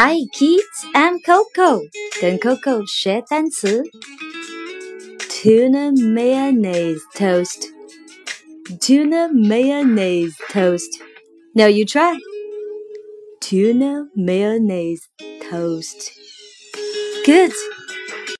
Hi kids, I'm Coco，跟 Coco 学单词。Tuna mayonnaise toast. Tuna mayonnaise toast. Now you try. Tuna mayonnaise toast. Good.